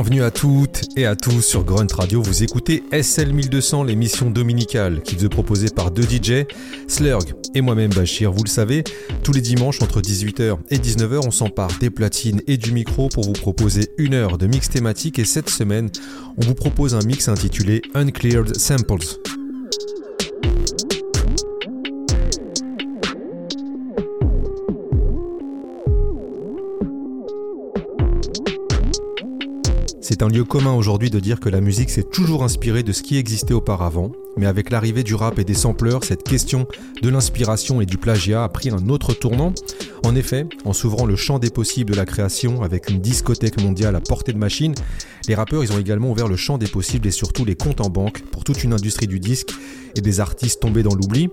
Bienvenue à toutes et à tous sur Grunt Radio. Vous écoutez SL 1200, l'émission dominicale qui vous est par deux DJ, Slurg et moi-même Bachir. Vous le savez, tous les dimanches entre 18h et 19h, on s'empare des platines et du micro pour vous proposer une heure de mix thématique. Et cette semaine, on vous propose un mix intitulé Uncleared Samples. C'est un lieu commun aujourd'hui de dire que la musique s'est toujours inspirée de ce qui existait auparavant, mais avec l'arrivée du rap et des sampleurs, cette question de l'inspiration et du plagiat a pris un autre tournant. En effet, en s'ouvrant le champ des possibles de la création avec une discothèque mondiale à portée de machine, les rappeurs ils ont également ouvert le champ des possibles et surtout les comptes en banque pour toute une industrie du disque et des artistes tombés dans l'oubli.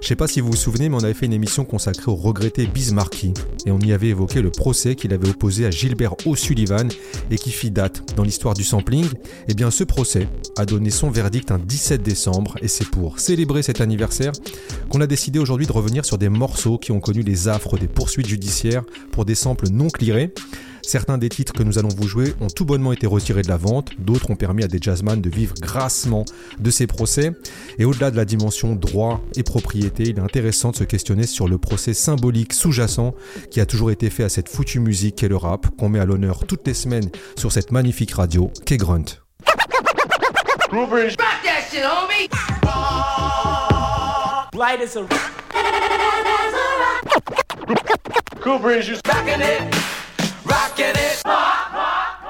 Je sais pas si vous vous souvenez, mais on avait fait une émission consacrée au regretté Bismarcky et on y avait évoqué le procès qu'il avait opposé à Gilbert O'Sullivan et qui fit date dans l'histoire du sampling. Et eh bien ce procès a donné son verdict un 17 décembre et c'est pour célébrer cet anniversaire qu'on a décidé aujourd'hui de revenir sur des morceaux qui ont connu les affres des poursuites judiciaires pour des samples non clearés. Certains des titres que nous allons vous jouer ont tout bonnement été retirés de la vente, d'autres ont permis à des jazzman de vivre grassement de ces procès. Et au-delà de la dimension droit et propriété, il est intéressant de se questionner sur le procès symbolique sous-jacent qui a toujours été fait à cette foutue musique qu'est le rap, qu'on met à l'honneur toutes les semaines sur cette magnifique radio qu'est Grunt. Rocking it. Rock, rock,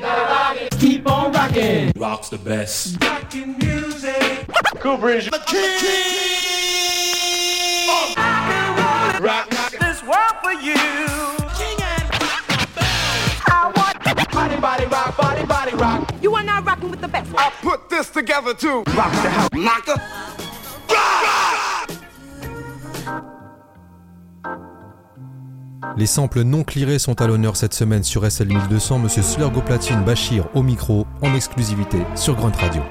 rock, rock. Keep on rocking. Rock's the best. Rocking music. Cool Breeze. The king. Oh. Rock, rock rock this world for you. King and rock, I want body, body, rock, body, body, rock. You are now rocking with the best. I put this together too. Rock the house, knocker. Les samples non clearés sont à l'honneur cette semaine sur SL1200. Monsieur Slurgo Platine Bachir au micro en exclusivité sur Grunt Radio.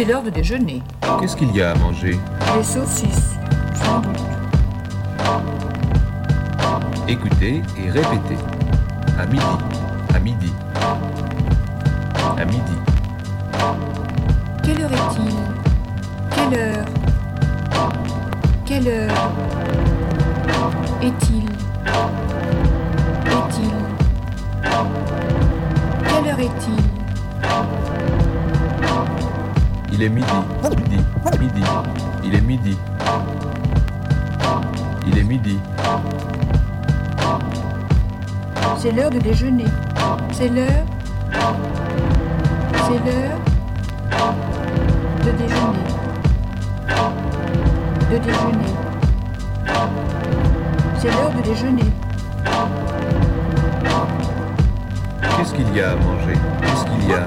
C'est l'heure de déjeuner. Qu'est-ce qu'il y a à manger Des saucisses, sans doute. Écoutez et répétez. À midi. Il est midi, midi, midi. Il est midi. Il est midi. C'est l'heure de déjeuner. C'est l'heure. C'est l'heure de déjeuner. De déjeuner. C'est l'heure de déjeuner. Qu'est-ce qu'il y a à manger? Qu'est-ce qu'il y a?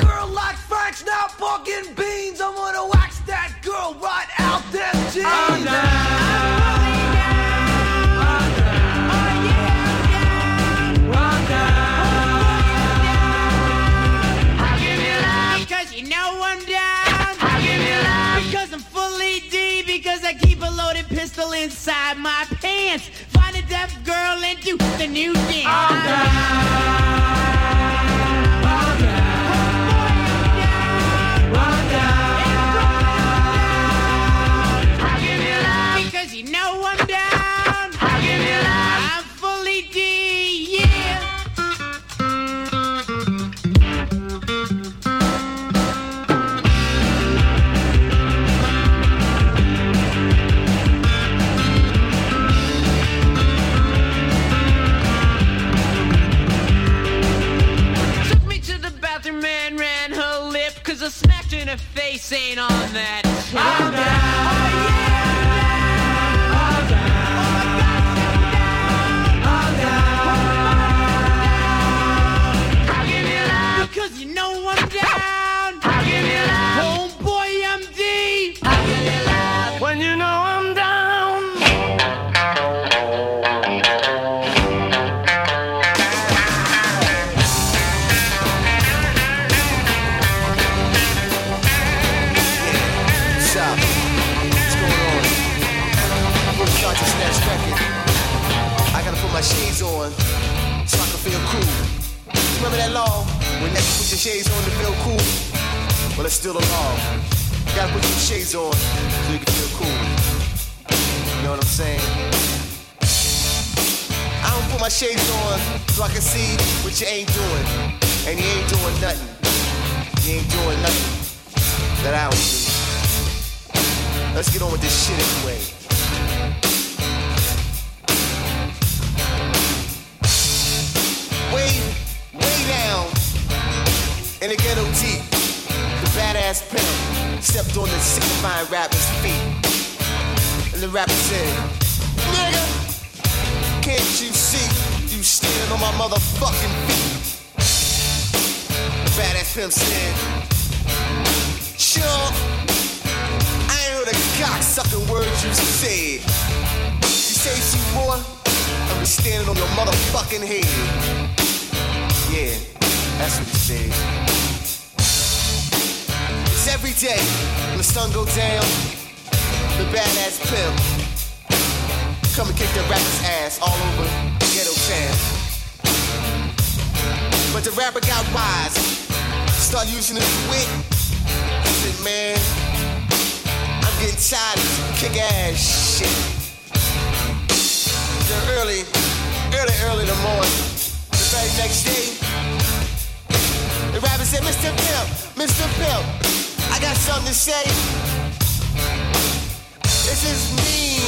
Inside my pants. Find a deaf girl and do the new dance. Face ain't on that. I'm down. Oh, shades on to feel cool? Well, it's still a law. Gotta put your shades on so you can feel cool. You know what I'm saying? I don't put my shades on so I can see what you ain't doing. And you ain't doing nothing. You ain't doing nothing that I would do. Let's get on with this shit anyway. The ghetto deep, the badass pimp stepped on the signifying rapper's feet. And the rapper said, Nigga, can't you see you standing on my motherfucking feet? The badass pimp said, Sure. I ain't heard a cocksucking word you said. You say some more, be standing on your motherfucking head. Yeah, that's what he said. It's every day when the sun go down, the badass pimp come and kick the rapper's ass all over ghetto town. But the rapper got wise, start using his wit. He said, man, I'm getting tired of kick ass shit. Early, early, early in the morning, the very next day, rapper said, Mr. Pimp, Mr. Pimp, I got something to say. This is me,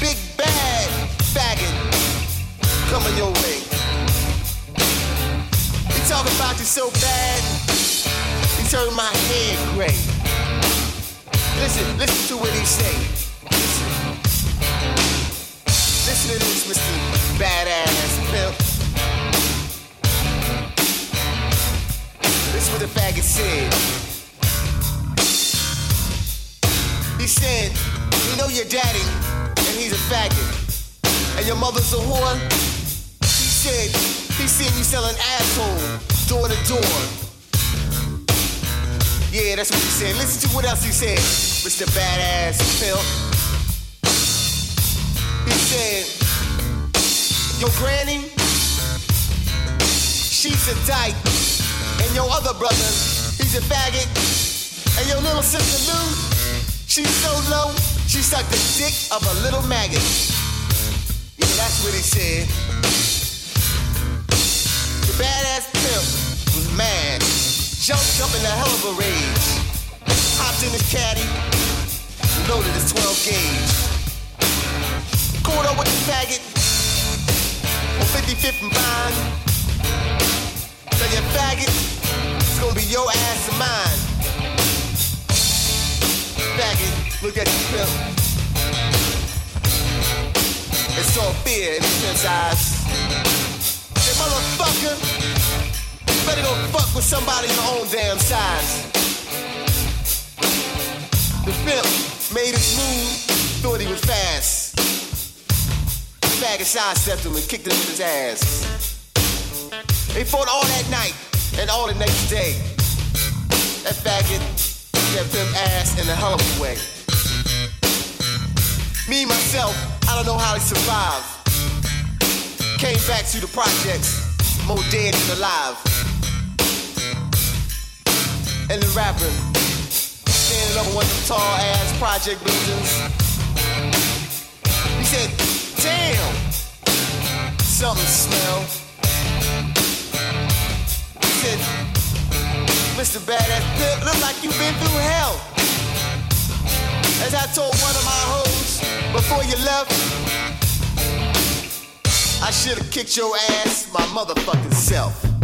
big bad faggot, coming your way. He talk about you so bad, he turned my head gray. Listen, listen to what he say. Listen. Listen to this, Mr. Badass Pimp. This is what the faggot said. He said, you know your daddy, and he's a faggot. And your mother's a whore. He said, he seen you selling asshole door to door. Yeah, that's what he said. Listen to what else he said, Mr. Badass Pimp. He said, Your granny, she's a dyke. Your other brother, he's a faggot. And your little sister Lou, she's so low, she sucked the dick of a little maggot. Yeah, that's what he said. The badass pimp was mad, jumped up in a hell of a rage, hopped in his caddy, loaded his 12 gauge. Caught up with the faggot on 55th and Vine. Tell you faggot, it's gonna be your ass and mine. Faggot, look at you pimp. It's saw fear in the pimp's eyes. Hey, motherfucker, you better go fuck with somebody your own damn size. The pimp made his move, thought he was fast. The faggot sidestepped him and kicked him in his ass. They fought all that night and all the next day. That faggot kept him ass in a hell of a way. Me, myself, I don't know how he survived. Came back to the projects, more dead than alive. And the rapper, standing up on one of them tall ass project buildings. He said, damn, something smell. Said, Mr. Badass Pimp, look like you've been through hell. As I told one of my hoes before you left, I should have kicked your ass my motherfucking self.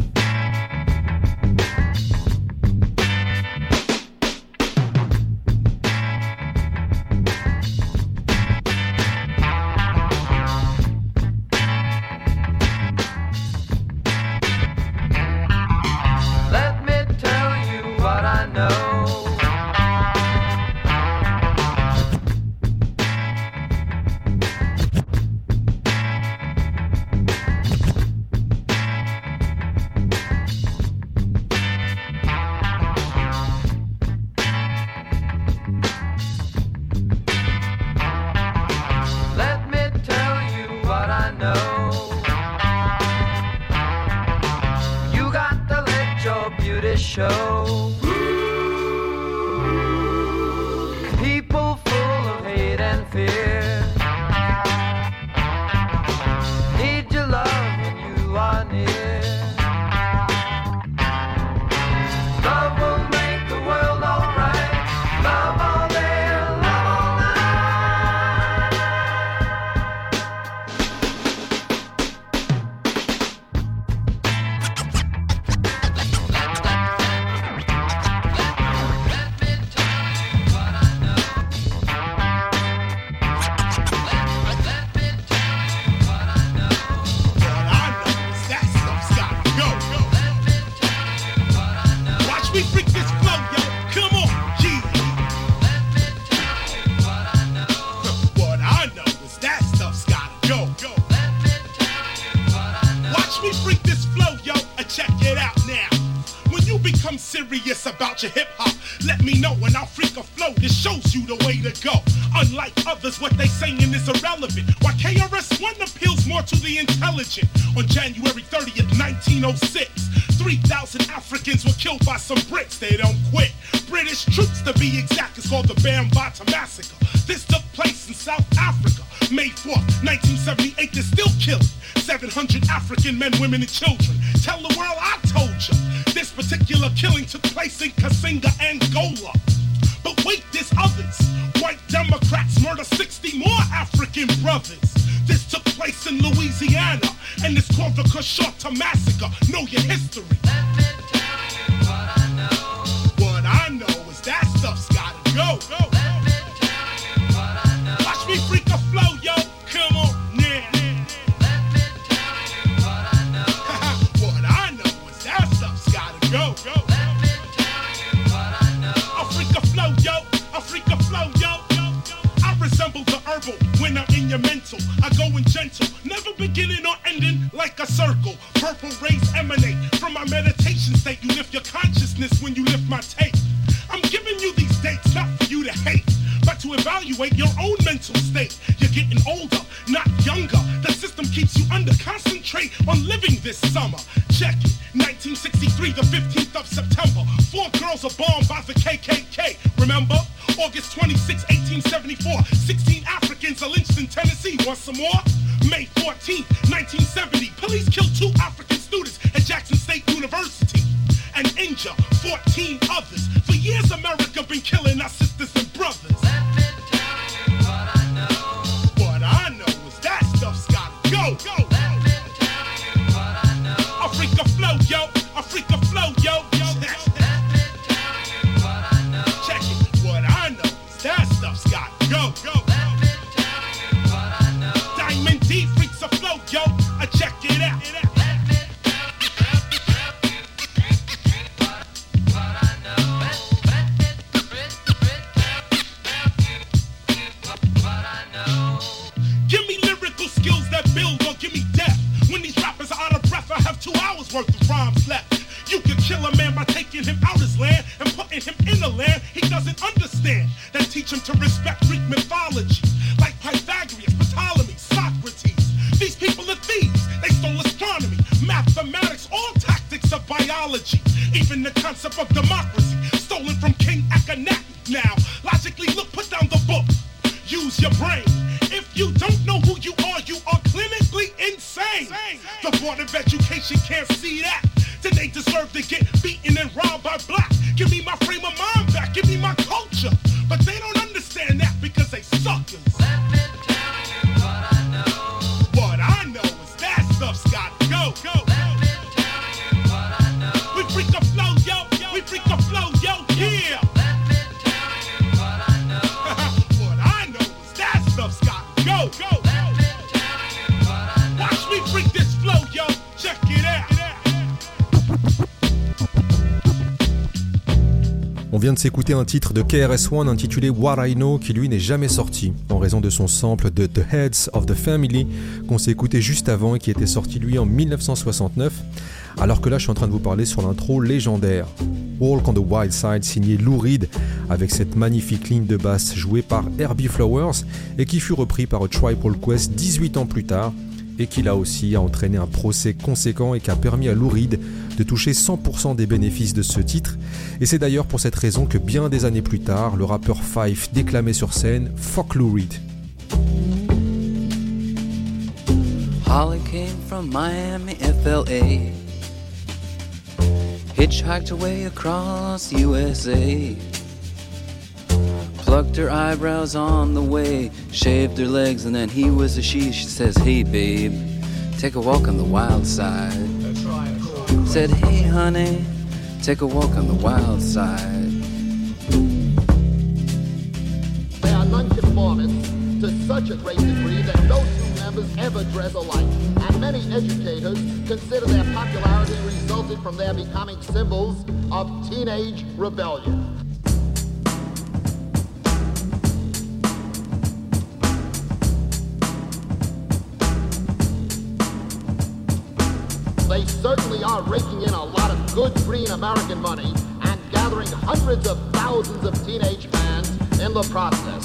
Women, and children. Stuff's gotta go. I freak a flow, yo. I freak a flow, yo. I resemble the herbal when I'm in your mental. I go in gentle, never beginning or ending like a circle. Purple rays emanate from my meditation state. You lift your consciousness when you lift my tape. I'm giving you these dates not for you to hate, but to evaluate your own mental state. You're getting older, not younger. The system keeps you under. Concentrate on living this summer. Check it. 1963, the 15th of September. Four girls are bombed by the KKK. Remember? August 26, 1874. 16 Africans are lynched in Tennessee. Want some more? May 14, 1970. Police killed two African students at Jackson State University and injure 14 others. For years, America been killing our sisters and doesn't understand. Then teach him to respect Greek mythology, like Pythagoras, Ptolemy, Socrates. These people are thieves. They stole astronomy, mathematics, all tactics of biology, even the concept of democracy, stolen from King Akhenaten. Now, logically, look, put down the book. Use your brain. If you don't know who you are, you are clinically insane. The Board of Education can't see that. Then they deserve to get beaten and robbed by black. Vient de s'écouter un titre de KRS-One intitulé What I Know qui lui n'est jamais sorti. En raison de son sample de The Heads of the Family qu'on s'est écouté juste avant et qui était sorti lui en 1969 alors que là je suis en train de vous parler sur l'intro légendaire Walk on the Wild Side signé Lou Reed avec cette magnifique ligne de basse jouée par Herbie Flowers et qui fut repris par A Tribal Quest 18 ans plus tard et qui là aussi a entraîné un procès conséquent et qui a permis à Lou Reed de toucher 100% des bénéfices de ce titre. Et c'est d'ailleurs pour cette raison que bien des années plus tard, le rappeur Fife déclamait sur scène Fuck Lou Reed. Plucked her eyebrows on the way, shaved her legs, and then he was a she. She says, Hey, babe, take a walk on the wild side. Said, Hey, honey, take a walk on the wild side. They are nonconformists to such a great degree that no two members ever dress alike. And many educators consider their popularity resulted from their becoming symbols of teenage rebellion. They certainly are raking in a lot of good green American money and gathering hundreds of thousands of teenage fans in the process.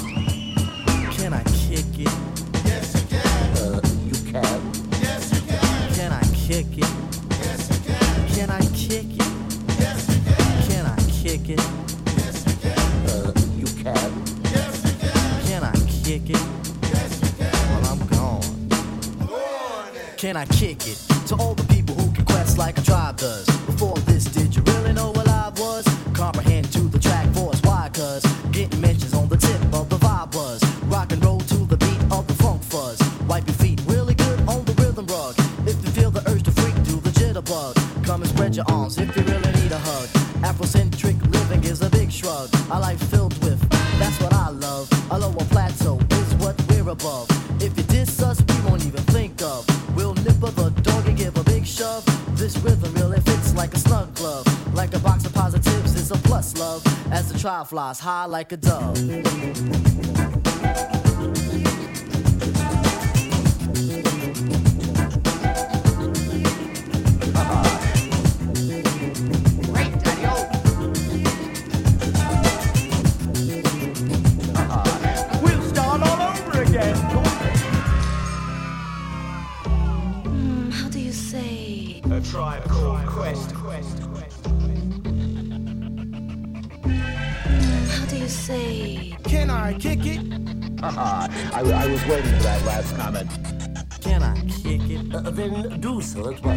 Can I kick it? Yes, you can. Uh, you can. Yes, you can. Can I kick it? Yes, you can. Can I kick it? Yes, you can. Can I kick it? Yes, you can. Uh, you can. Yes, you can. Can I kick it? Yes, you can. Well, I'm gone. Go on then. Can I kick it flies high like a dove. So at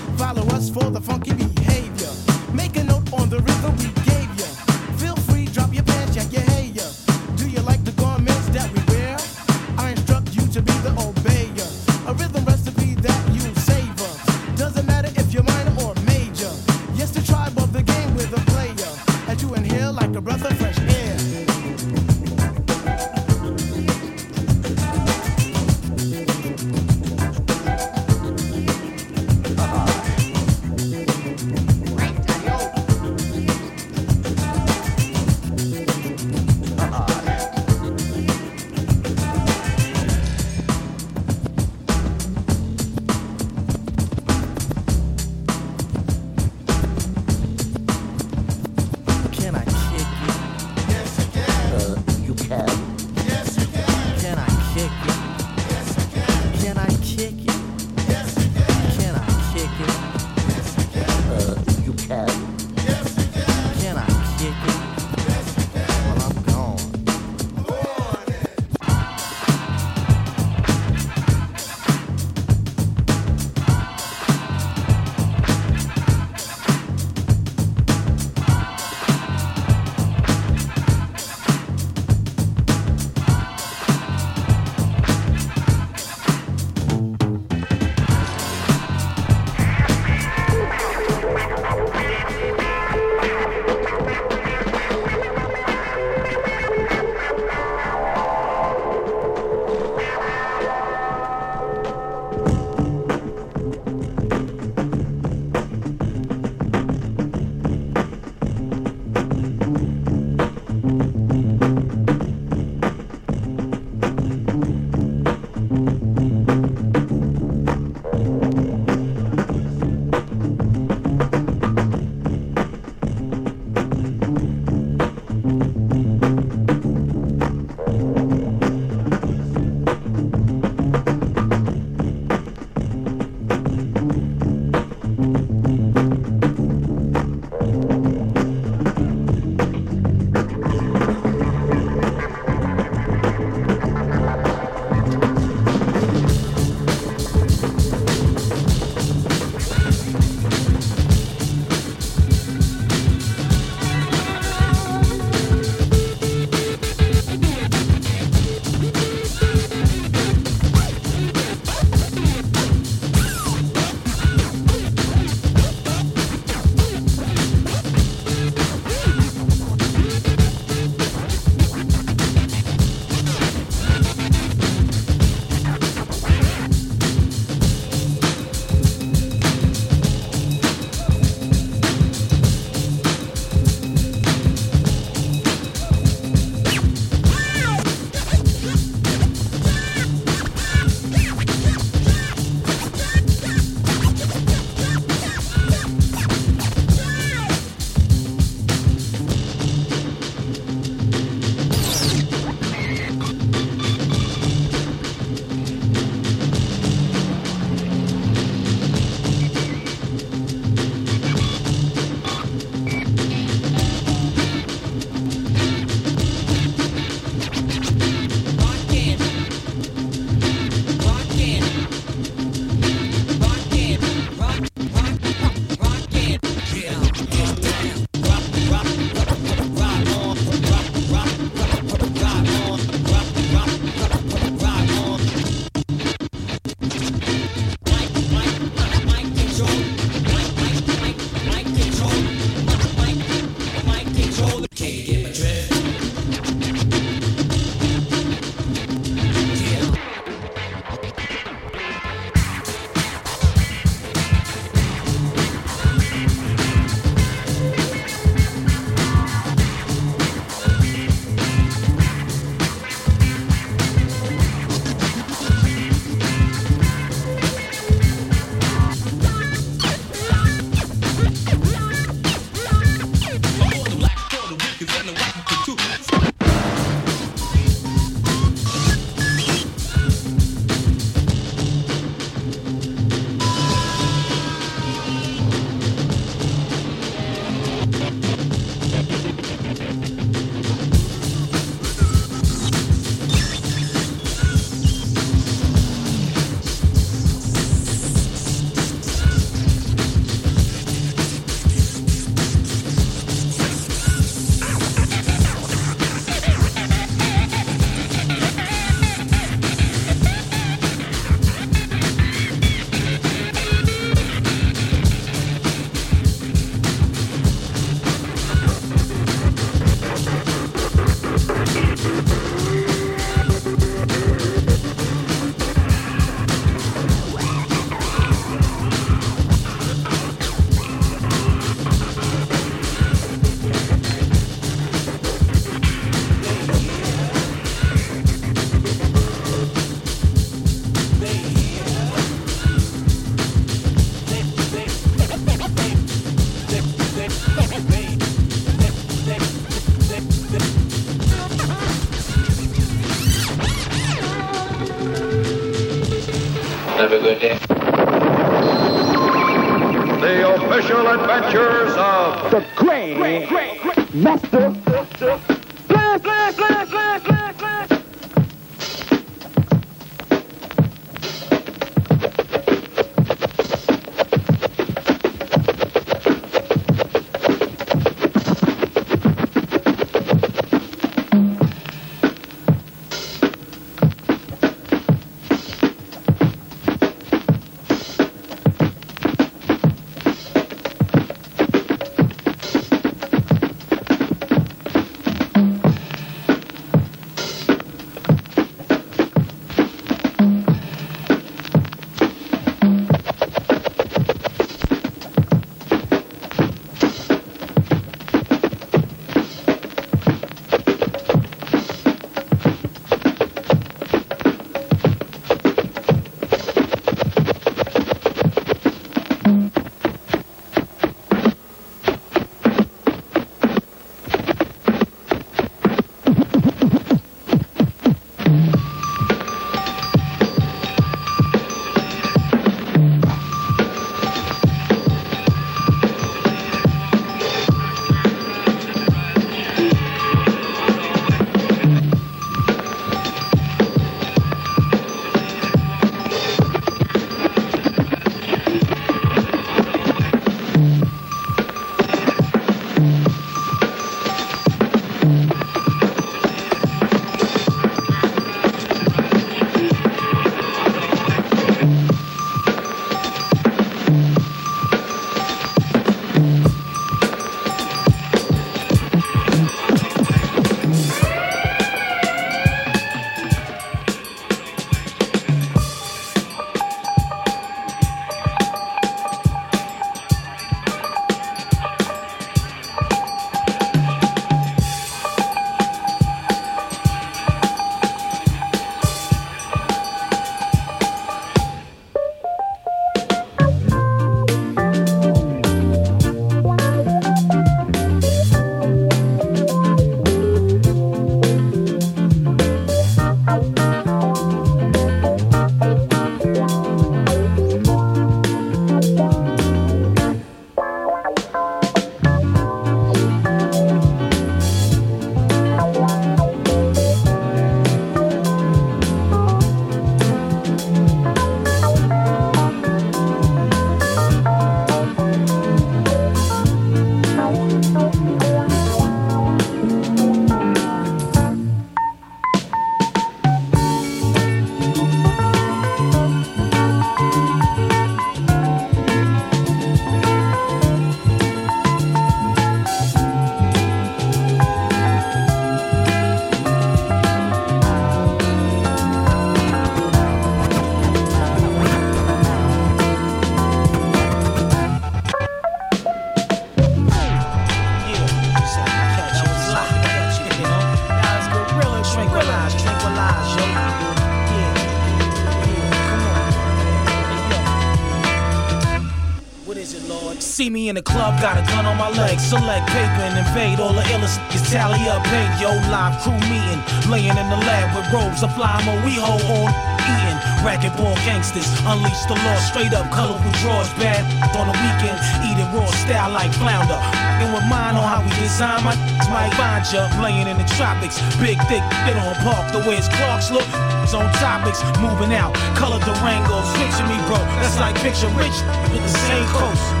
me in the club, got a gun on my leg. Select paper and invade all the illest niggas. Tally up, paid, yo. Live crew meeting. Laying in the lab with robes of fly mo. We hold on. Eating. Racquetball gangsters. Unleash the law. Straight up colorful drawers. Bad on the weekend. Eating raw style like flounder. And with mine on how we design my might find ya. Laying in the tropics. Big, thick, get on park. The way his clocks look. It's on topics. Moving out. Color Durangos. Picture me, bro. That's like picture rich with the same coast.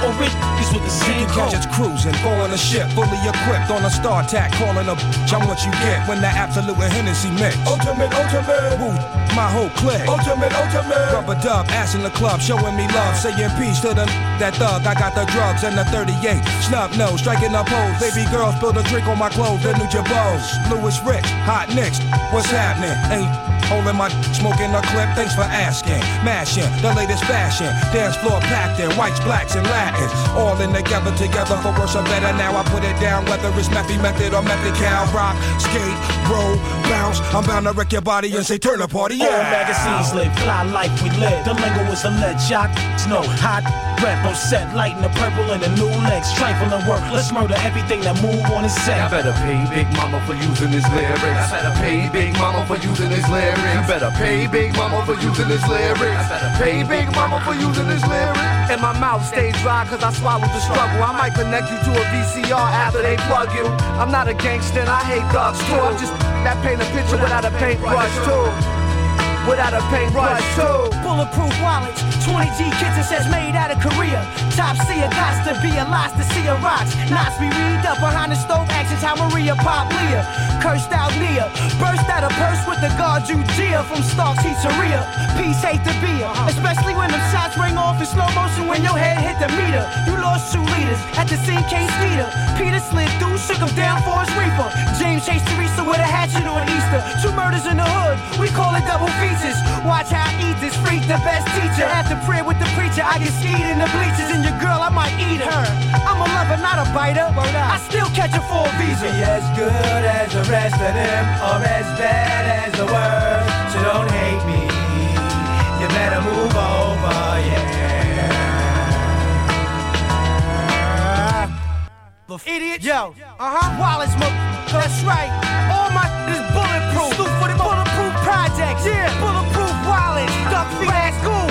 Or rich is with the same Catch coast. us cruising, boarding a ship, fully equipped on a StarTAC, calling a bitch. I'm what you get when the Absolut and Hennessy mix. Ultimate, ultimate. Woo, my whole clique. Ultimate, ultimate. Rubber dub, ass in the club, showing me love, saying peace to the that thug. I got the drugs and the 38. Snub nose, striking up hoes. Baby girls spill a drink on my clothes, the new Jabos. Louis Rich, hot nicks. What's happening? Ain't holding my smoking a clip. Thanks for asking. Mashing the latest fashion. Dance floor packed in whites, blacks, and Latins. All in together, together for worse or better. Now I put it down, whether it's Methy Method or Method Cow. Rock, skate, roll, bounce. I'm bound to wreck your body and say turn the party All magazines live, fly life we live. The lingo is a lead shot. No hot rep on set, lighting the purple and the new legs. Trifling work, let's murder everything that move on his set. I better pay Big Mama for using his lyrics. I better pay Big Mama for using his lyrics. You better pay Big Mama for using his lyrics. I better pay Big Mama for using his lyrics. And my mouth stays dry cause I swallowed the struggle. I might connect you to a VCR after they plug you. I'm not a gangster and I hate thugs too. I'm just that paint a picture without a paintbrush too. Without a paintbrush too. Bulletproof wallets, 20G kitchen says made out of Korea. Top seer, got to be a lost to see a rocks. Knots be read up behind the stove, actions how Maria pop Leah. Cursed out Nia, burst out a purse with the guard Gia from Stark's Pizzeria. Peace hate to be her, uh-huh. especially when them shots ring off in slow motion when your head hit the meter. You lost two leaders at the scene, K Skeeter. Peter slid through, shook him down for his reaper. James chased Teresa with a hatchet on Easter. Two murders in the hood, we call it double features. Watch how I eat this freak, the best teacher. After prayer with the preacher, I get skied in the bleachers. And your girl, I might eat her. I'm a lover, not a biter. I still catch a visa. Be as good as the rest of them, or as bad as the worst. So don't hate me. You better move over, yeah. The idiot. Yo, uh huh. Wallace, that's right. All my is bulletproof. Stoop for the bulletproof projects. Yeah, bulletproof wallets. Duck feet ass school.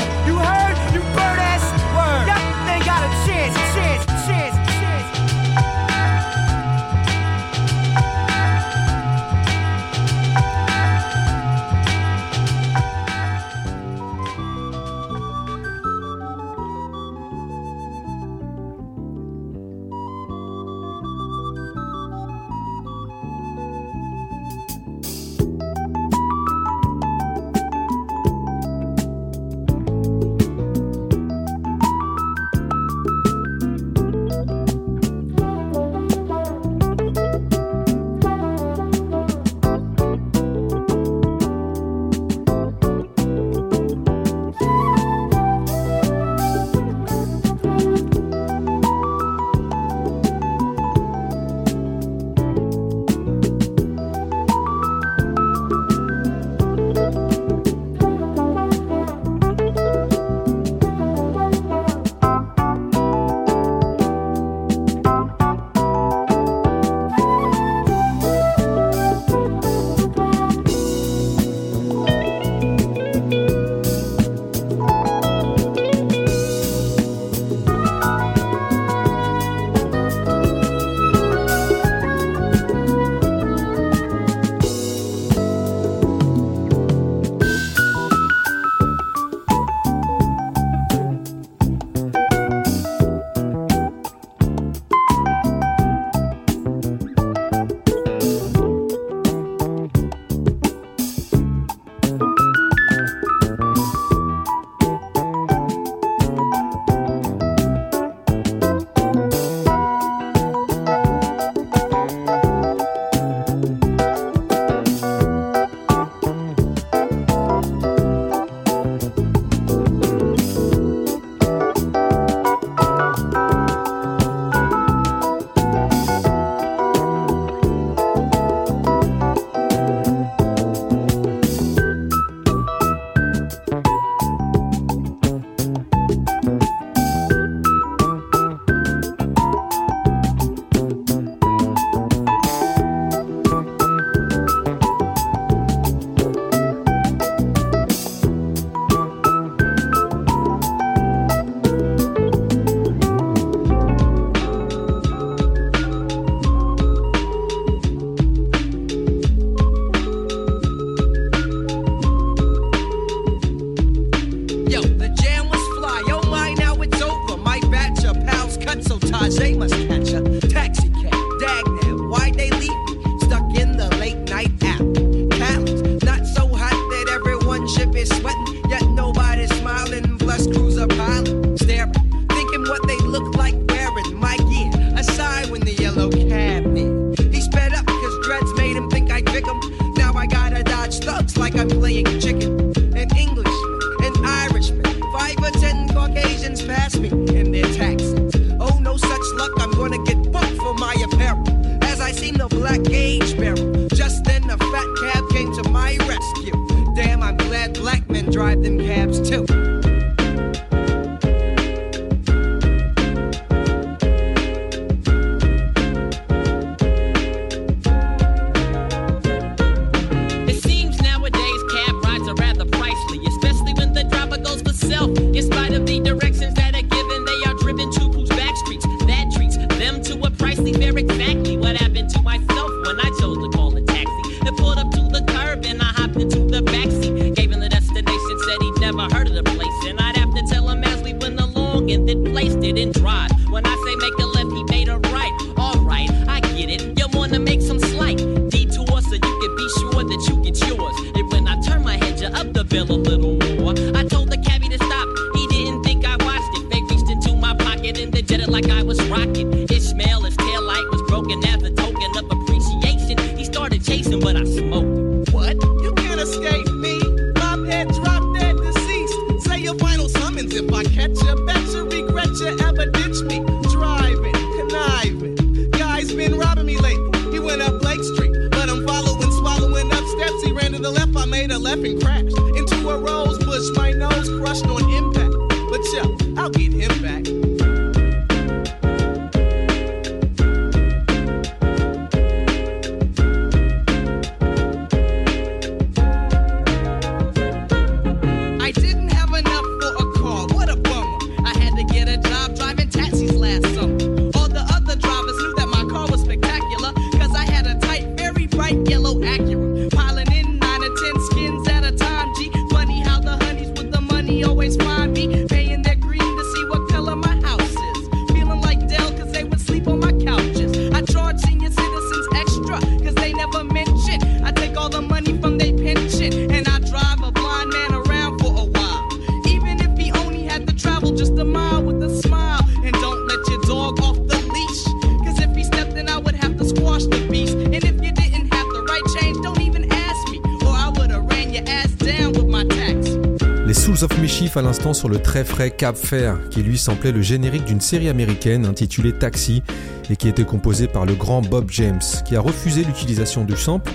Sur le très frais Cap Fair, qui lui semblait le générique d'une série américaine intitulée Taxi et qui était composée par le grand Bob James, qui a refusé l'utilisation du sample.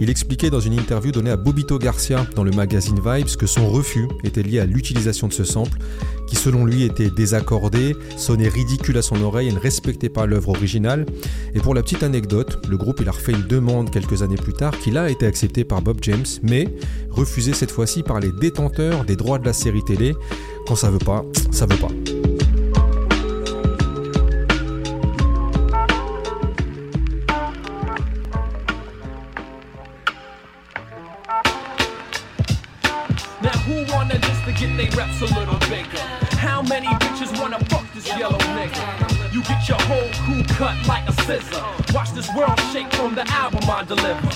Il expliquait dans une interview donnée à Bobito Garcia dans le magazine Vibes que son refus était lié à l'utilisation de ce sample, qui selon lui était désaccordé, sonnait ridicule à son oreille et ne respectait pas l'œuvre originale. Et pour la petite anecdote, le groupe il a refait une demande quelques années plus tard qui a été acceptée par Bob James, mais refusée cette fois-ci par les détenteurs des droits de la série télé. Quand ça veut pas, ça veut pas. A little bigger? How many bitches wanna fuck this yellow nigga? You get your whole crew cut like a scissor. Watch this world shake from the album I deliver.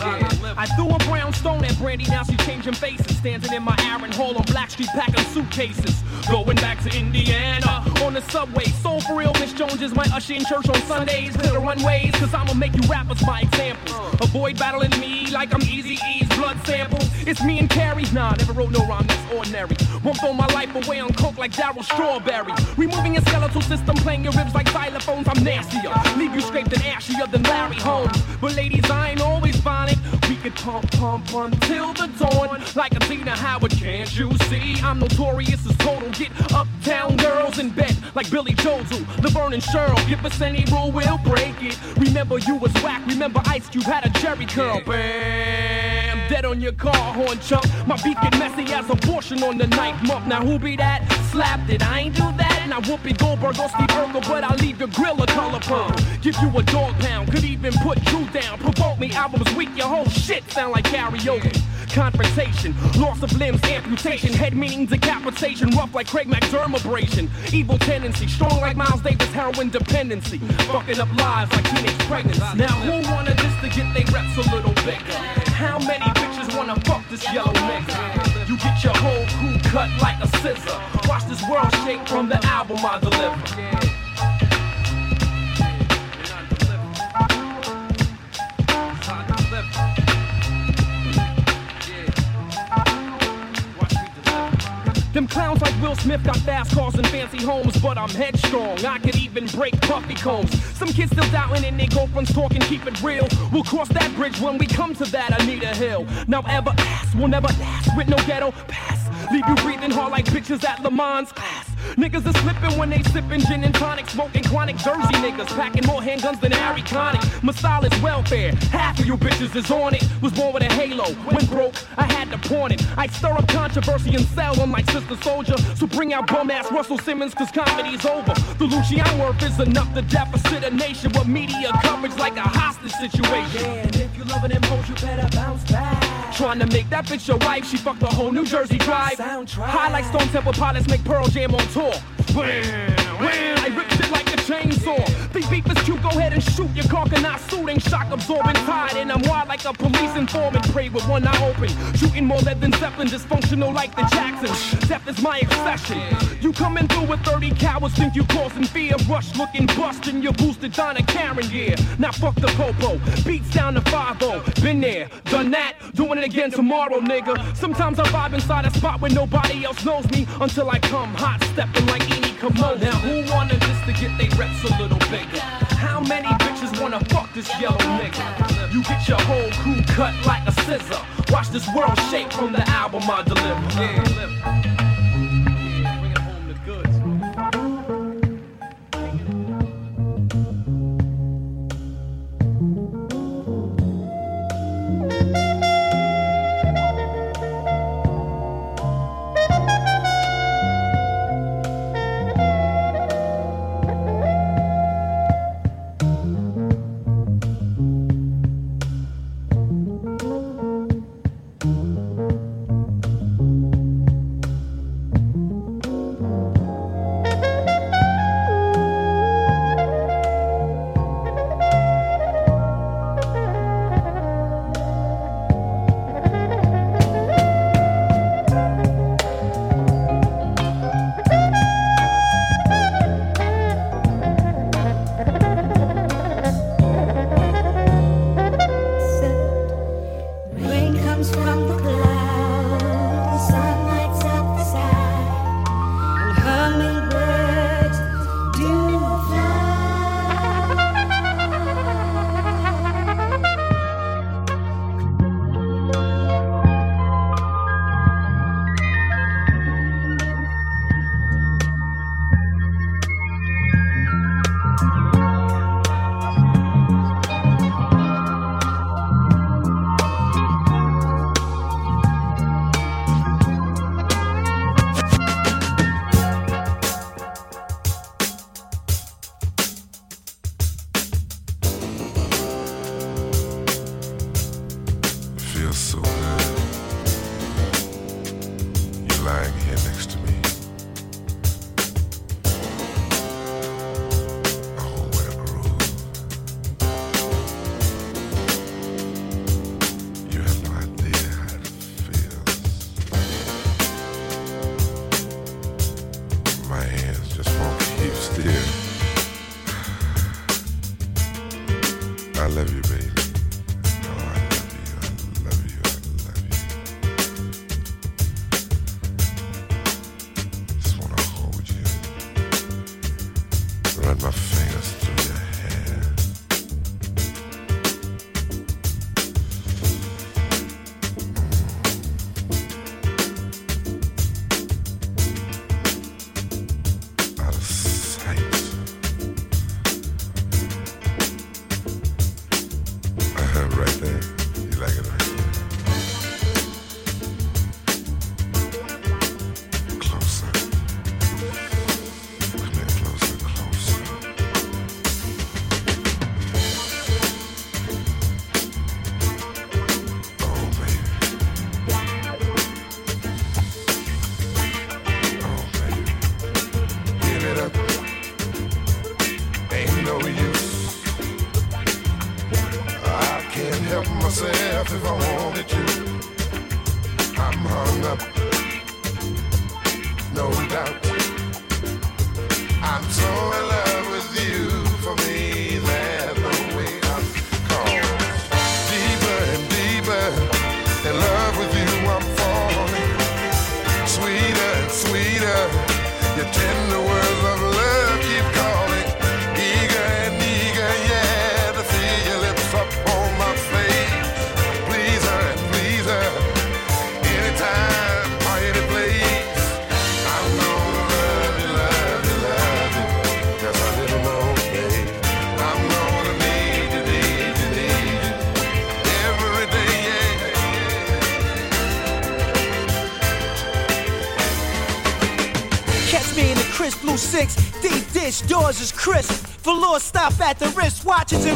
I threw a brown stone at Brandy, now she changing faces. Standing in my Aaron Hall on Blackstreet packing suitcases. Going back to Indiana on the subway. So for real, Miss Jones is my usher in church on Sundays. Clear the runways, cause I'ma make you rappers my examples. Avoid battling me like I'm Eazy blood samples. It's me and Carrie. Nah, never wrote no rhyme that's ordinary. Won't throw my life away on coke like Darryl Strawberry. Removing your skeletal system, playing your ribs like xylophones. I'm nastier. Leave you scraped and ashier than Larry Holmes. But ladies, I ain't always We could pump, pump until the dawn. Like a Tina Howard, can't you see? I'm notorious as total. Get uptown girls in bed like Billy Joel, Laverne and Shirley. Give us any rule, we'll break it. Remember you was whack. Remember Ice Cube had a Jheri curl. Bam, dead on your car horn chunk. My beat get messy as abortion on the ninth month. Now who be that? Slapped it, I ain't do that. Now Whoopi Goldberg or Steve Urkel, but I'll leave your grill a color purple. Give you a dog pound, could even put you down. Provoke me, albums weak, your whole shit sound like karaoke. Confrontation, loss of limbs, amputation, head meaning decapitation, rough like Craig McDermobration. Evil tendency, strong like Miles Davis, heroin dependency. Fucking up lives like teenage pregnancy. Now who wanna just to get their reps a little bigger? How many bitches wanna fuck this yellow nigga? You get your whole crew cut like a scissor. Watch this world shake from the album I deliver. Them clowns like Will Smith got fast cars and fancy homes, but I'm headstrong. I could even break puffy combs. Some kids still doubting and their girlfriends talking, keep it real. We'll cross that bridge when we come to that I need a Hill. Now ever ask, we'll never last with no ghetto pass. Leave you breathing hard like bitches at Lamaze class. Niggas are slipping when they sipping gin and tonic, smoking chronic Jersey niggas, packing more handguns than Harry Connick. My style is welfare. Half of you bitches is on it. Was born with a halo. When broke, I had to pawn it. I stir up controversy and sell on my Sister Souljah. So bring out bum ass Russell Simmons, cause comedy's over. The Lucian worth is enough to deficit a nation with media coverage like a hostage situation. And if you loving them hoes, you better bounce back. Trying to make that bitch your wife, she fucked the whole New Jersey drive. Soundtrack. High like Stone Temple Pilots make Pearl Jam on Wham, wham, I rip shit like chainsaw. Think beef is cute, go ahead and shoot your car, not suiting, shock absorbing tide. And I'm wild like a police informant, pray with one eye open. Shooting more lead than Zeppelin, dysfunctional like the Jacksons. Death is my obsession. You coming through with 30 cowards, think you causing fear. Rush looking bustin', your boosted Donna Karan gear. Now fuck the popo, beats down to 5 Been there, done that, doing it again tomorrow, nigga. Sometimes I vibe inside a spot where nobody else knows me until I come hot, stepping like Eni Kimono. Now who wanted this to get they reps a little bigger? How many bitches wanna fuck this yellow nigga? You get your whole crew cut like a scissor. Watch this world shake from the album I deliver. Yeah.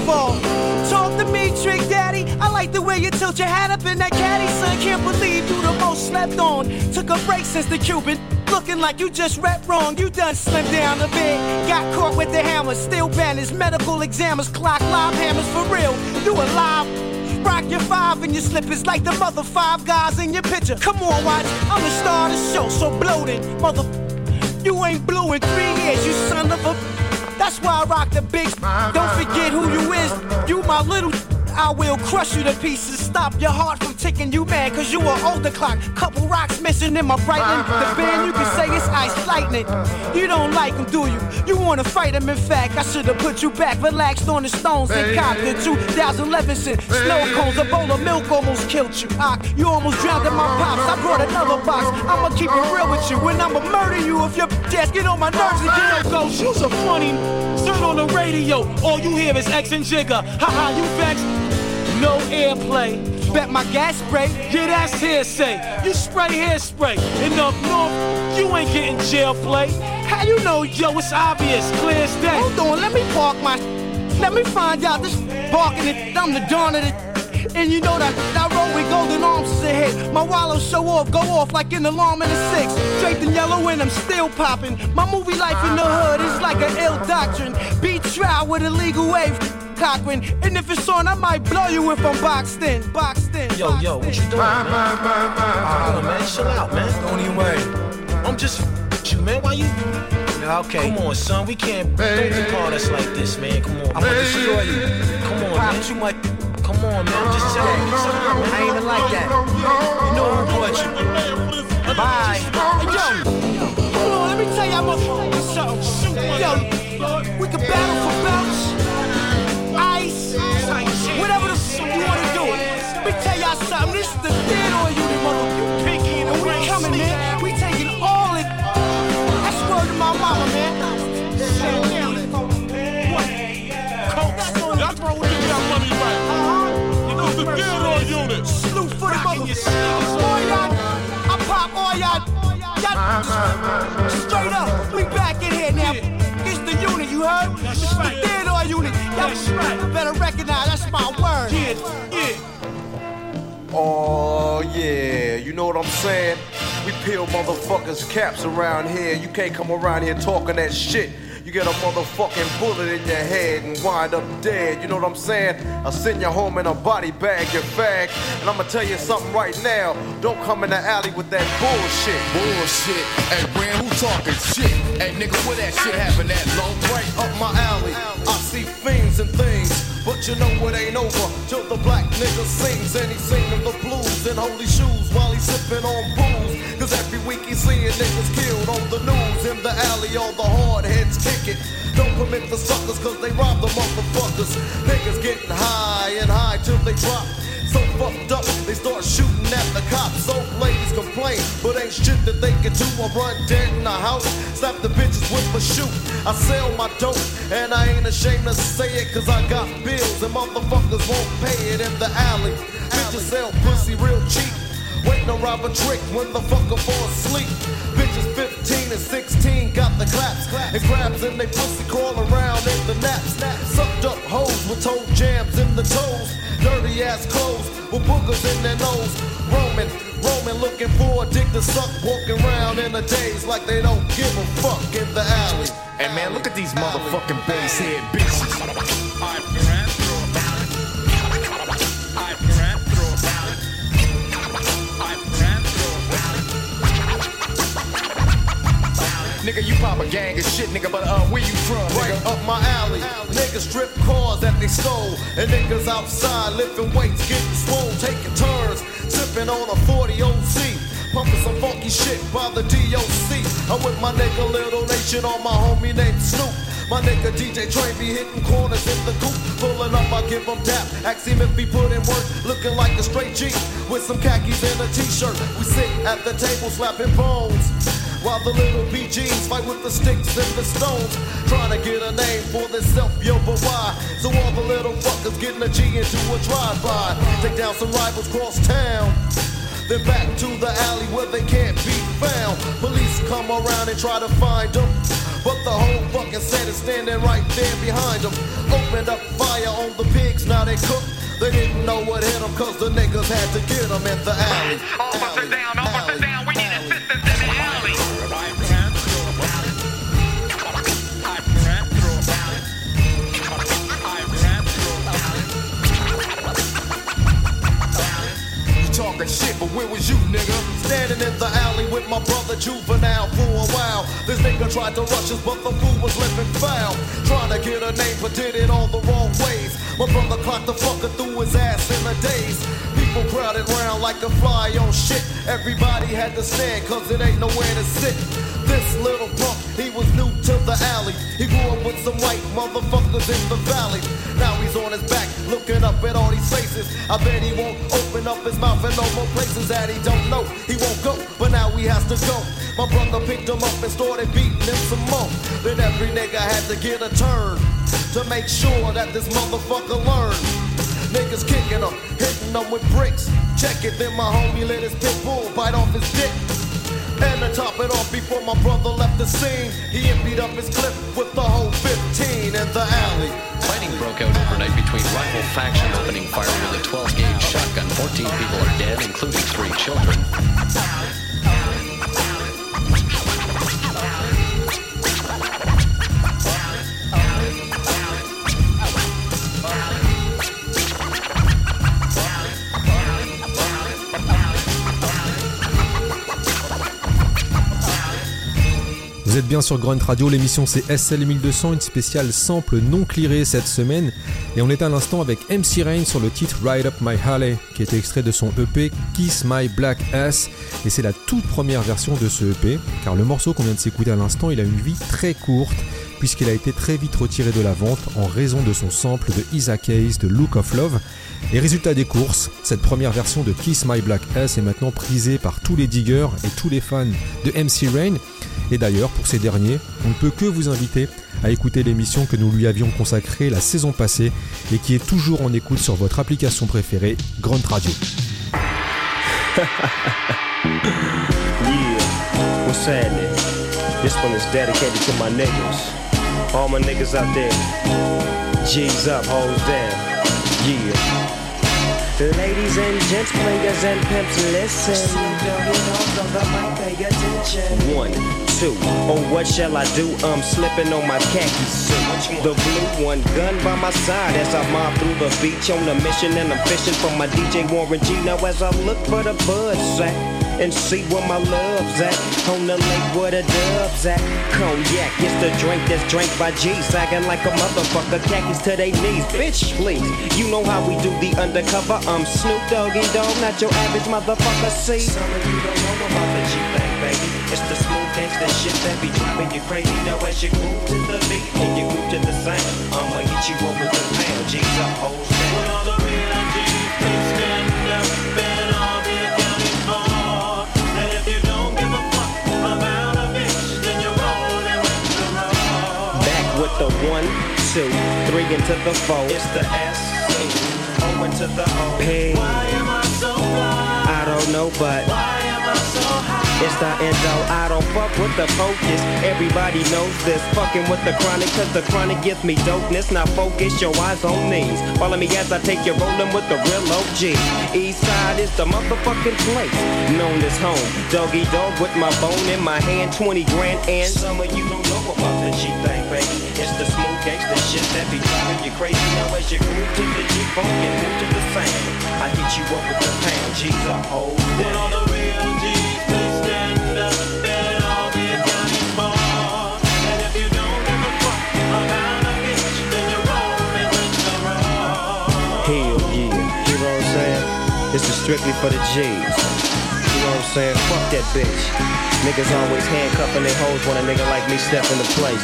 Involved. Talk to me, Trick Daddy. I like the way you tilt your hat up in that caddy, son. Can't believe you the most slept on. Took a break since the Cuban. Looking like you just rep wrong, you done slimmed down a bit. Got caught with the hammer, still banners, medical examiners, clock live hammers for real. You alive? Rock your five and your slippers like the mother five guys in your picture. Come on, watch, I'm the star of the show, so bloated, mother. You ain't blue in three years, you son of a. That's why I rock the big. Don't forget who you is. You my little. I will crush you to pieces. Stop your heart from ticking. You mad cause you an older clock. Couple rocks missing in my Breitling. The band you can say it's ice lightning. You don't like him, do you? You wanna fight him? In fact, I should have put you back. Relaxed on the stones and conquered 2011 since snow cones. A bowl of milk almost killed you. Ah, you almost drowned in my pops. I brought another box. I'ma keep it real with you. And I'ma murder you if your ass get on my nerves again. Ghost, you's a funny. Turn on the radio. All you hear is X and Jigga. Haha, you vexed. No airplay. Bet my gas spray. Yeah, that's hearsay. You spray hairspray. And up north, you ain't getting jail play. How you know, yo? It's obvious, clear as day. Hold on, let me park my. Let me find out this parking it. I'm the dawn of the. And you know that I roll with golden arms is ahead. My wallow show off, go off like an alarm in a six. Draped in yellow and I'm still popping. My movie life in the hood is like an ill doctrine. Beat trial with a legal wave. Cochran. And if it's on, I might blow you if I'm boxed in. Boxed in. Yo, yo, what you doing, man? Come on, man, chill out, man. Don't even worry. I'm just f- you, man. Why you? Yeah, okay. Come on, son. We can't don't be part us like this, man. Come on. I'm gonna destroy you. Come on, Pop man. too much. On, man. Just chill out. Chill. I ain't even like that. You know who brought you. Bye. Yo, hold on. Let me tell y'all motherfuckers something. Yo, we can battle for belts, straight up. We back in here now. It's the unit, you heard? It's the theater unit. Y'all better recognize that's my word. Yeah, yeah. Oh yeah, you know what I'm saying? We peel motherfuckers caps around here. You can't come around here talking that shit. You get a motherfucking bullet in your head and wind up dead. You know what I'm saying? I'll send you home in a body bag, you fag. And I'ma tell you something right now. Don't come in the alley with that bullshit. Bullshit. Hey, Ram, who talking shit? Hey, nigga, where that shit happen at? Low Right up my alley. I see fiends and things. But you know it ain't over till the black nigga sings and he's singing the blues in holy shoes while he's sipping on booze. Cause every week he's seeing niggas killed on the news. In the alley, all the hard heads kick it. Don't permit the suckers cause they rob the motherfuckers. Niggas getting high and high till they drop. So fucked up, they start shooting at the cops. So ladies complain, but ain't shit that they can do. I run dead in the house, slap the bitches with a shoot. I sell my dope, and I ain't ashamed to say it, cause I got bills, and motherfuckers won't pay it in the alley. Bitches sell pussy real cheap. Wait to rob a trick when the fucker fall asleep. Bitches 15 and 16 got the claps and grabs and they pussy crawl around in the naps. Sucked up hoes with toe jams in the toes. Dirty ass clothes with boogers in their nose. Roaming, roaming, looking for a dick to suck. Walking around in a daze like they don't give a fuck in the alley. Hey, man, look at these motherfucking bass head bitches. Nigga, you pop a gang of shit, nigga, but uh, where you from, Right nigga? up my alley. Niggas strip cars that they stole. And niggas outside lifting weights, getting swole, taking turns, sipping on a 40 OC. Pumping some funky shit by the DOC. I'm with my nigga Little Nation on my homie named Snoop. My nigga DJ Train be hitting corners in the coop. Pulling up, I give him dap. Ask him if he put in work. Looking like a straight G with some khakis and a t-shirt. We sit at the table slapping bones. While the little BGs fight with the sticks and the stones. Trying to get a name for themselves, yo, but why? So all the little fuckers getting a G into a drive-by. Take down some rivals cross town. Then back to the alley where they can't be found. Police come around and try to find them. But the whole fucking set is standing right there behind them. Opened up fire on the pigs, now they cook. They didn't know what hit them cause the niggas had to get them in the alley. Officer down, officer down, talking shit, but where was you, nigga? Standing in the alley with my brother Juvenile for a while. This nigga tried to rush us, but the fool was living foul. Trying to get a name, but did it all the wrong ways. My brother clocked the fucker through his ass in a daze. People crowded round like a fly on shit. Everybody had to stand, cause it ain't nowhere to sit. This little punk, he was new to the alley. He grew up with some white motherfuckers in the valley. Now he's on his back, looking up at all these faces. I bet he won't open up his mouth in no more places that he don't know. He won't go, but now he has to go. My brother picked him up and started beating him some more. Then every nigga had to get a turn to make sure that this motherfucker learned. Niggas kicking him, hitting him with bricks. Check it, then my homie let his pit bull bite off his dick. And to top it off, before my brother left the scene, he emptied up his clip with the whole 15 in the alley. Fighting broke out overnight between rival factions opening fire with a 12 gauge shotgun. 14 people are dead, including three children. Vous êtes bien sur Grunt Radio, l'émission c'est SL 1200, une spéciale sample non clearée cette semaine. Et on est à l'instant avec MC Rain sur le titre Ride Up My Alley, qui est extrait de son EP Kiss My Black Ass. Et c'est la toute première version de ce EP, car le morceau qu'on vient de s'écouter à l'instant, il a une vie très courte, puisqu'il a été très vite retiré de la vente en raison de son sample de Isaac Hayes de Look of Love. Et résultat des courses, cette première version de Kiss My Black Ass est maintenant prisée par tous les diggers et tous les fans de MC Rain. Et d'ailleurs, pour ces derniers, on ne peut que vous inviter à écouter l'émission que nous lui avions consacrée la saison passée et qui est toujours en écoute sur votre application préférée, Grunt Radio. Yeah, what's happening? This one is dedicated to my niggas. All my niggas out there. G's up, hoes down. Yeah. Ladies and gents, players and pimps, listen. One, oh what shall I do? I'm slipping on my khaki suit. The blue one, gun by my side as I mob through the beach on a mission and I'm fishing for my DJ Warren G. Now as I look for the buds sack and see where my love's at. On the lake where the doves at. Cognac, it's the drink that's drank by G. Sagging like a motherfucker, khakis to they knees. Bitch, please, you know how we do the undercover. I'm Snoop Doggy Dogg, not your average motherfucker. See, some of you don't know about the G thing, baby. It's the smooth shit that be driving you crazy. Now as you move to the beat and you move to the sound, I'ma hit you up with the pound. G's down. When all the real G's please stand up and all be accounted for. And if you don't give a fuck about a bitch, then you're rolling with the road. Back with the one, two, three into the four. It's the S, O into the O. P. Why am I so fly? I don't know, but why It's the end endo. I don't fuck with the focus. Everybody knows this. Fucking with the chronic, cause the chronic gives me dopeness. Now focus your eyes on these. Follow me as I take you rolling with the real OG. East side is the motherfucking place. Known as home. Doggy Dogg with my bone in my hand. 20 grand and some of you don't know about the G thing, baby. It's the smooth gangsta shit that be driving you crazy. Now as you move to the G funk and move to the sound. I hit you up with the pound. G's a whole When all the real G's This is strictly for the G's. Who know what I'm saying? Fuck that bitch. Niggas always handcuffing their hoes when a nigga like me step into place.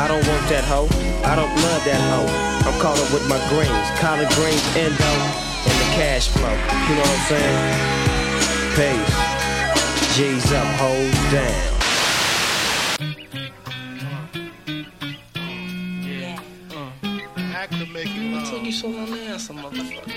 I don't want that hoe. I don't love that hoe. I'm caught up with my greens, collard greens, endo, and the cash flow. You know what I'm saying? Peace. G's up, hoes down. Took you so long to answer, motherfucker.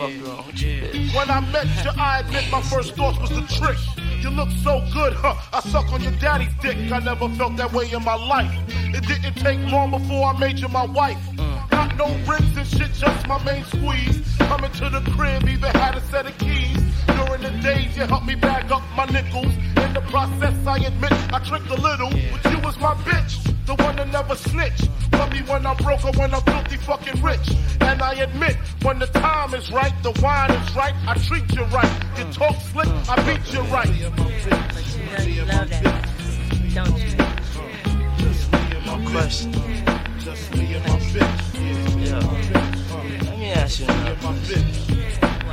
Fuck wrong with you. When I met you, I admit my first thought was the trick. You look so good, huh? I suck on your daddy's dick. I never felt that way in my life. It didn't take long before I made you my wife. Mm. Got no rings and shit, just my main squeeze. Coming to the crib, even had a set of keys. During the days, you helped me bag up my nickels. In the process, I admit I tricked a little, but you was my bitch. The one that never snitched. Love me when I'm broke or when I'm filthy fucking rich. And I admit, when the time is right, the wine is right, I treat you right. You talk slick, I beat you right. Love that. Don't you? No question. Just me and my bitch. Yeah. Let me ask you another question.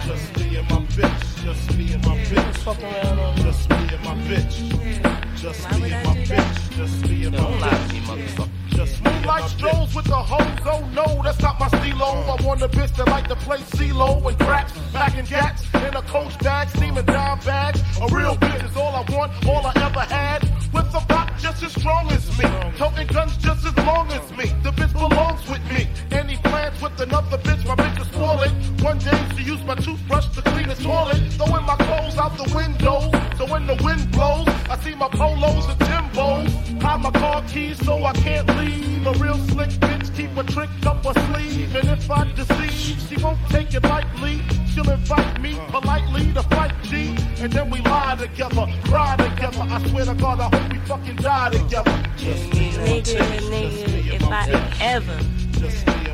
Just me and my bitch. Just me and my bitch. Fuck around on Just me and my bitch. Just me and my bitch. Just me and my Don't lie to me, bitch. motherfucker. Just Moonlight strolls with the hoes, oh no, that's not my stilo. Uh. I want a bitch that like to play CeeLo and craps, packing gats in a coach bag, steaming dime bags. A real bitch is all I want, all I ever had. With a rock just as strong as me, toting guns just as long as me. The bitch belongs with me. Any plans with another bitch, my bitch is spoiling. One day she used my toothbrush to clean the toilet, throwing my clothes out the window. So when the wind blows, I see my polos and Timbos. Hide my car keys so I can't leave. A real slick bitch keep a trick up her sleeve. And if I deceive, she won't take it lightly. She'll invite me politely to fight G. And then we lie together, cry together. I swear to God, I hope we fucking die together. Nigga, nigga, if I ever,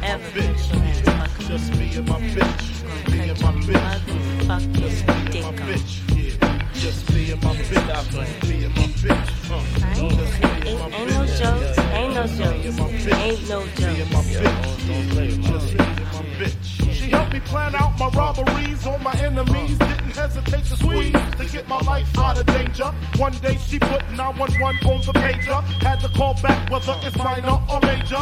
ever touch your ass, fuck Just me and my bitch. Me and my bitch. motherfucking dick on. Just me and my bitch. Me and my bitch. Me and my Ain't, ain't no jokes, ain't no jokes, ain't no jokes. Just me bitch. She helped me plan out my robberies on my enemies. Didn't hesitate to squeeze to get my life out of danger. One day she put 911 on the pager. Had to call back whether it's minor or major.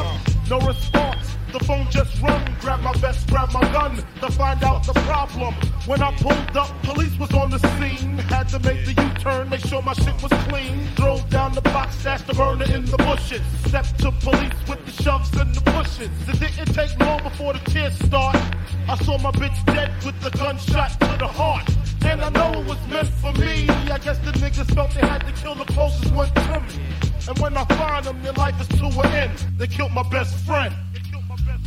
No response. The phone just rung. Grab my vest, grab my gun to find out the problem. When I pulled up, police was on the scene. Had to make the U-turn, make sure my shit was clean. Drove down the block, stashed the burner in the bushes. Stepped to police with the shoves and the pushes. It didn't take long before the tears start. I saw my bitch dead with the gunshot to the heart. And I know it was meant for me. I guess the niggas felt they had to kill the closest one to me. And when I find them, their life is to an end. They killed my best friend.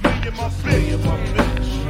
Me and my bitch.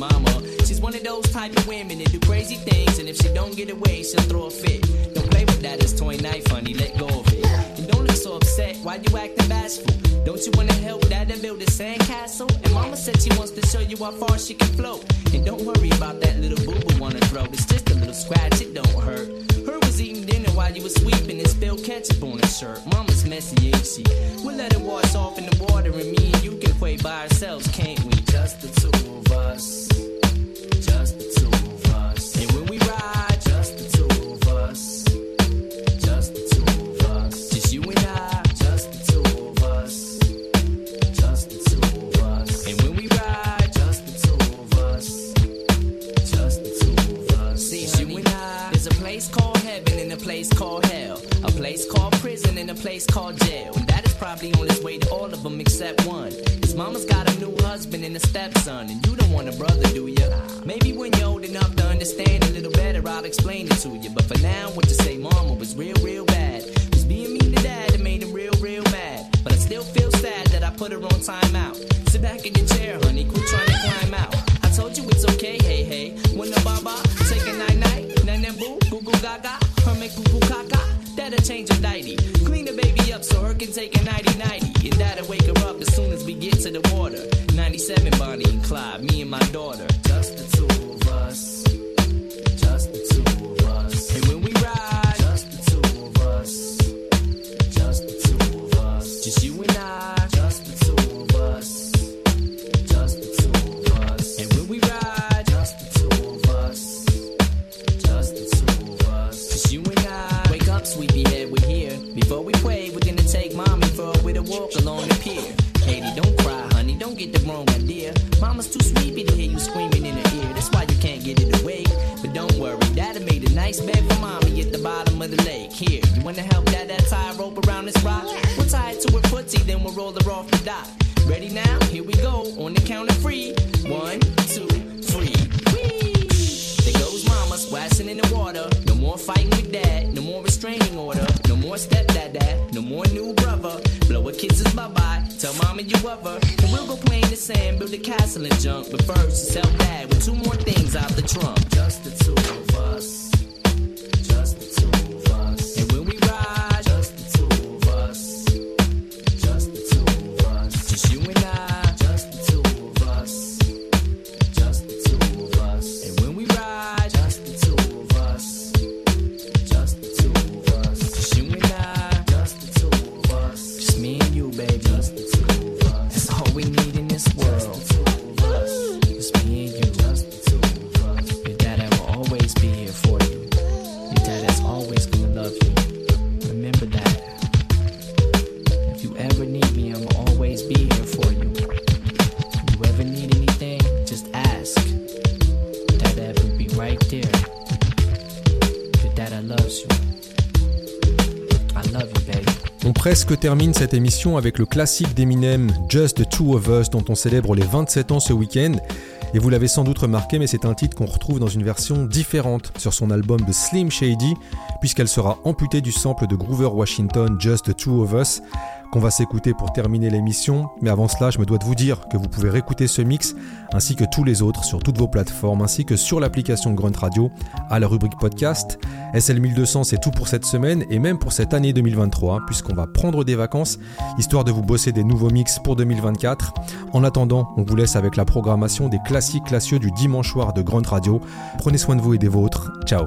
mama. She's one of those type of women that do crazy things, and if she don't get away, she'll throw a fit. Don't play with that, it's toy knife, honey, let go of it. And don't look so upset, why you acting bashful? Don't you wanna help dad and build a sandcastle? And mama said she wants to show you how far she can float. And don't worry about that little boo boo on her throat, it's just a little scratch, it don't hurt. Her was eating dinner while you was sweeping and spilled ketchup on her shirt. Mama's messy, ain't she? We'll let it wash off in the water, and me and you can play by ourselves, can't we? Just the two of us. stepson and you appear. Baby, don't cry, honey, don't get the wrong idea. Mama's too sleepy to hear you screaming in her ear. That's why you can't get it away. But don't worry, daddy made a nice bed for mommy at the bottom of the lake. Here, you wanna help dad that tie rope around this rock? We'll tie it to her footsie, then we'll roll her off the dock. Ready now? Here we go, on the count of three. One, two, splashing in the water. No more fighting with dad, no more restraining order, no more stepdad dad, no more new brother. Blow a kisses bye bye, tell mama you love her. And we'll go play in the sand, build a castle and junk. But first, sell dad with two more things out the trunk. Just the two. Presque termine cette émission avec le classique d'Eminem Just the Two of Us dont on célèbre les 27 ans ce week-end. Et vous l'avez sans doute remarqué, mais c'est un titre qu'on retrouve dans une version différente sur son album de Slim Shady, puisqu'elle sera amputée du sample de Groover Washington Just the Two of Us qu'on va s'écouter pour terminer l'émission. Mais avant cela, je me dois de vous dire que vous pouvez réécouter ce mix ainsi que tous les autres sur toutes vos plateformes ainsi que sur l'application Grunt Radio à la rubrique podcast. SL 1200, c'est tout pour cette semaine et même pour cette année 2023 puisqu'on va prendre des vacances histoire de vous bosser des nouveaux mix pour 2024. En attendant, on vous laisse avec la programmation des classiques classieux du dimanche soir de Grunt Radio. Prenez soin de vous et des vôtres. Ciao.